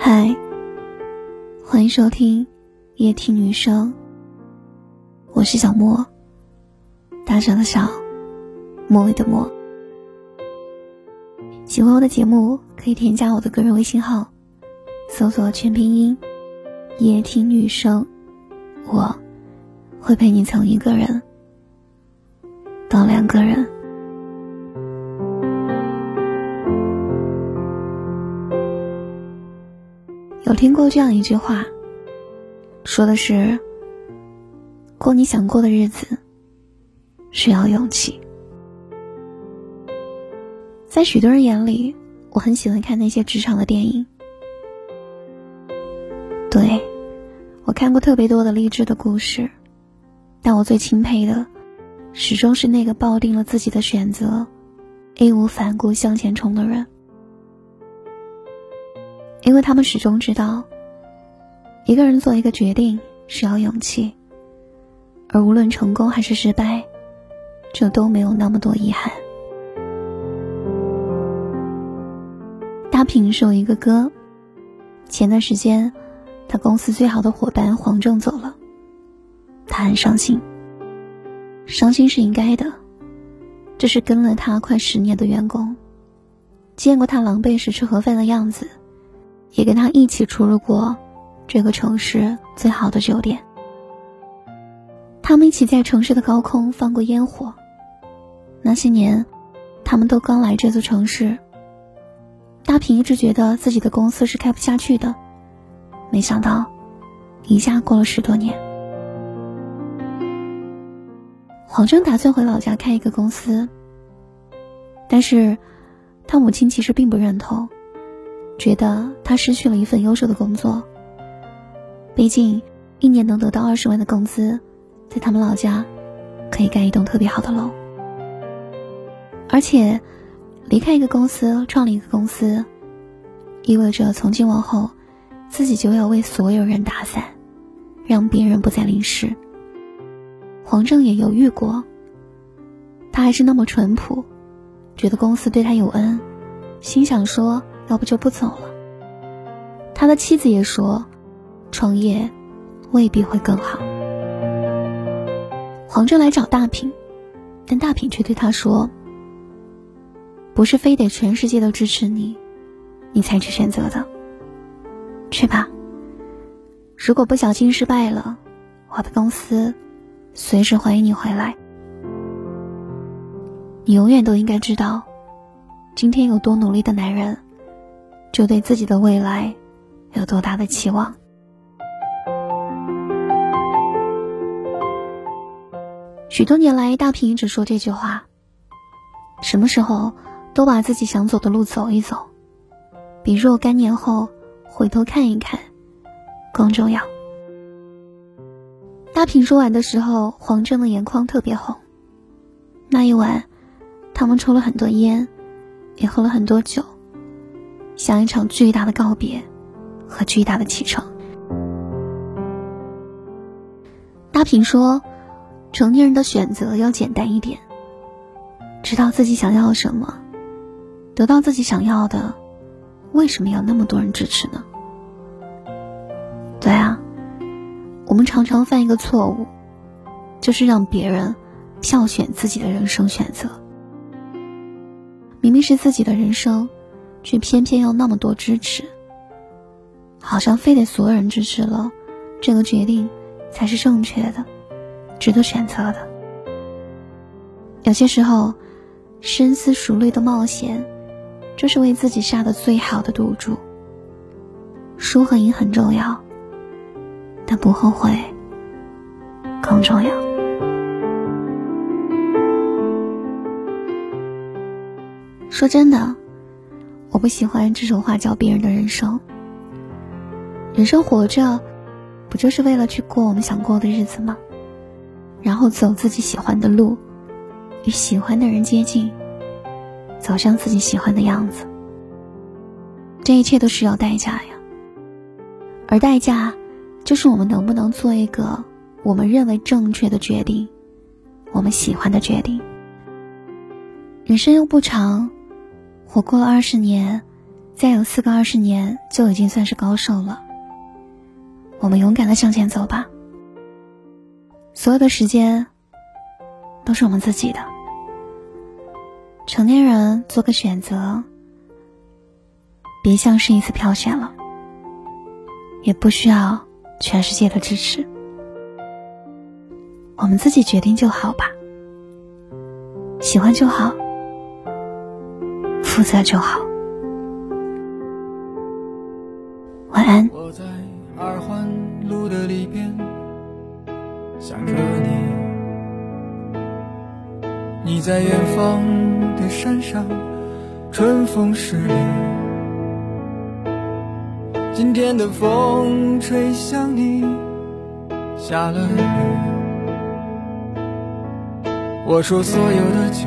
嗨，欢迎收听夜听女生，我是小莫，大小的小，莫尾的莫。喜欢我的节目，可以添加我的个人微信号，搜索全拼音夜听女生，我会陪你从一个人到两个人。听过这样一句话，说的是：过你想过的日子，需要勇气。在许多人眼里，我很喜欢看那些职场的电影。对，我看过特别多的励志的故事，但我最钦佩的，始终是那个抱定了自己的选择，义无反顾向前冲的人。因为他们始终知道，一个人做一个决定需要勇气，而无论成功还是失败，这都没有那么多遗憾。大平是有一个哥，前段时间，他公司最好的伙伴黄正走了，他很伤心。伤心是应该的，这是跟了他快十年的员工，见过他狼狈时吃盒饭的样子。也跟他一起出入过这个城市最好的酒店。他们一起在城市的高空放过烟火。那些年，他们都刚来这座城市。大平一直觉得自己的公司是开不下去的，没想到，一下过了十多年。黄峥打算回老家开一个公司，但是，他母亲其实并不认同。觉得他失去了一份优秀的工作。毕竟，一年能得到二十万的工资，在他们老家，可以盖一栋特别好的楼。而且，离开一个公司，创立一个公司，意味着从今往后，自己就要为所有人打伞，让别人不再淋湿。黄正也犹豫过，他还是那么淳朴，觉得公司对他有恩，心想说。要不就不走了。他的妻子也说，创业未必会更好。黄正来找大平，但大平却对他说：“不是非得全世界都支持你，你才去选择的。去吧。如果不小心失败了，我的公司随时欢迎你回来。你永远都应该知道，今天有多努力的男人。”就对自己的未来有多大的期望？许多年来，大平一直说这句话：什么时候都把自己想走的路走一走，比若干年后回头看一看更重要。大平说完的时候，黄正的眼眶特别红。那一晚，他们抽了很多烟，也喝了很多酒。像一场巨大的告别，和巨大的启程。大平说：“成年人的选择要简单一点，知道自己想要什么，得到自己想要的，为什么要那么多人支持呢？”对啊，我们常常犯一个错误，就是让别人票选自己的人生选择，明明是自己的人生。却偏偏要那么多支持，好像非得所有人支持了，这个决定才是正确的，值得选择的。有些时候，深思熟虑的冒险，就是为自己下的最好的赌注。输和赢很重要，但不后悔更重要。说真的。我不喜欢指手画脚别人的人生。人生活着，不就是为了去过我们想过的日子吗？然后走自己喜欢的路，与喜欢的人接近，走向自己喜欢的样子。这一切都需要代价呀。而代价，就是我们能不能做一个我们认为正确的决定，我们喜欢的决定。人生又不长。活过了二十年，再有四个二十年就已经算是高寿了。我们勇敢的向前走吧。所有的时间都是我们自己的。成年人做个选择，别像是一次票选了，也不需要全世界的支持，我们自己决定就好吧。喜欢就好，负责就好。晚安。我在二环路的里边想着你，你在远方的山上，春风十里。今天的风吹向你，下了雨。我说所有的酒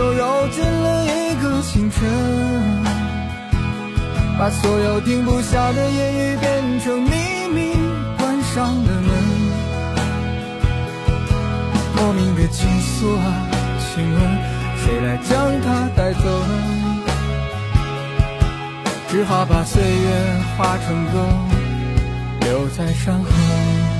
都揉进了一个清晨，把所有停不下的言语变成秘密，关上了门。莫名的情愫啊，请问谁来将它带走？只好把岁月化成歌，留在山河。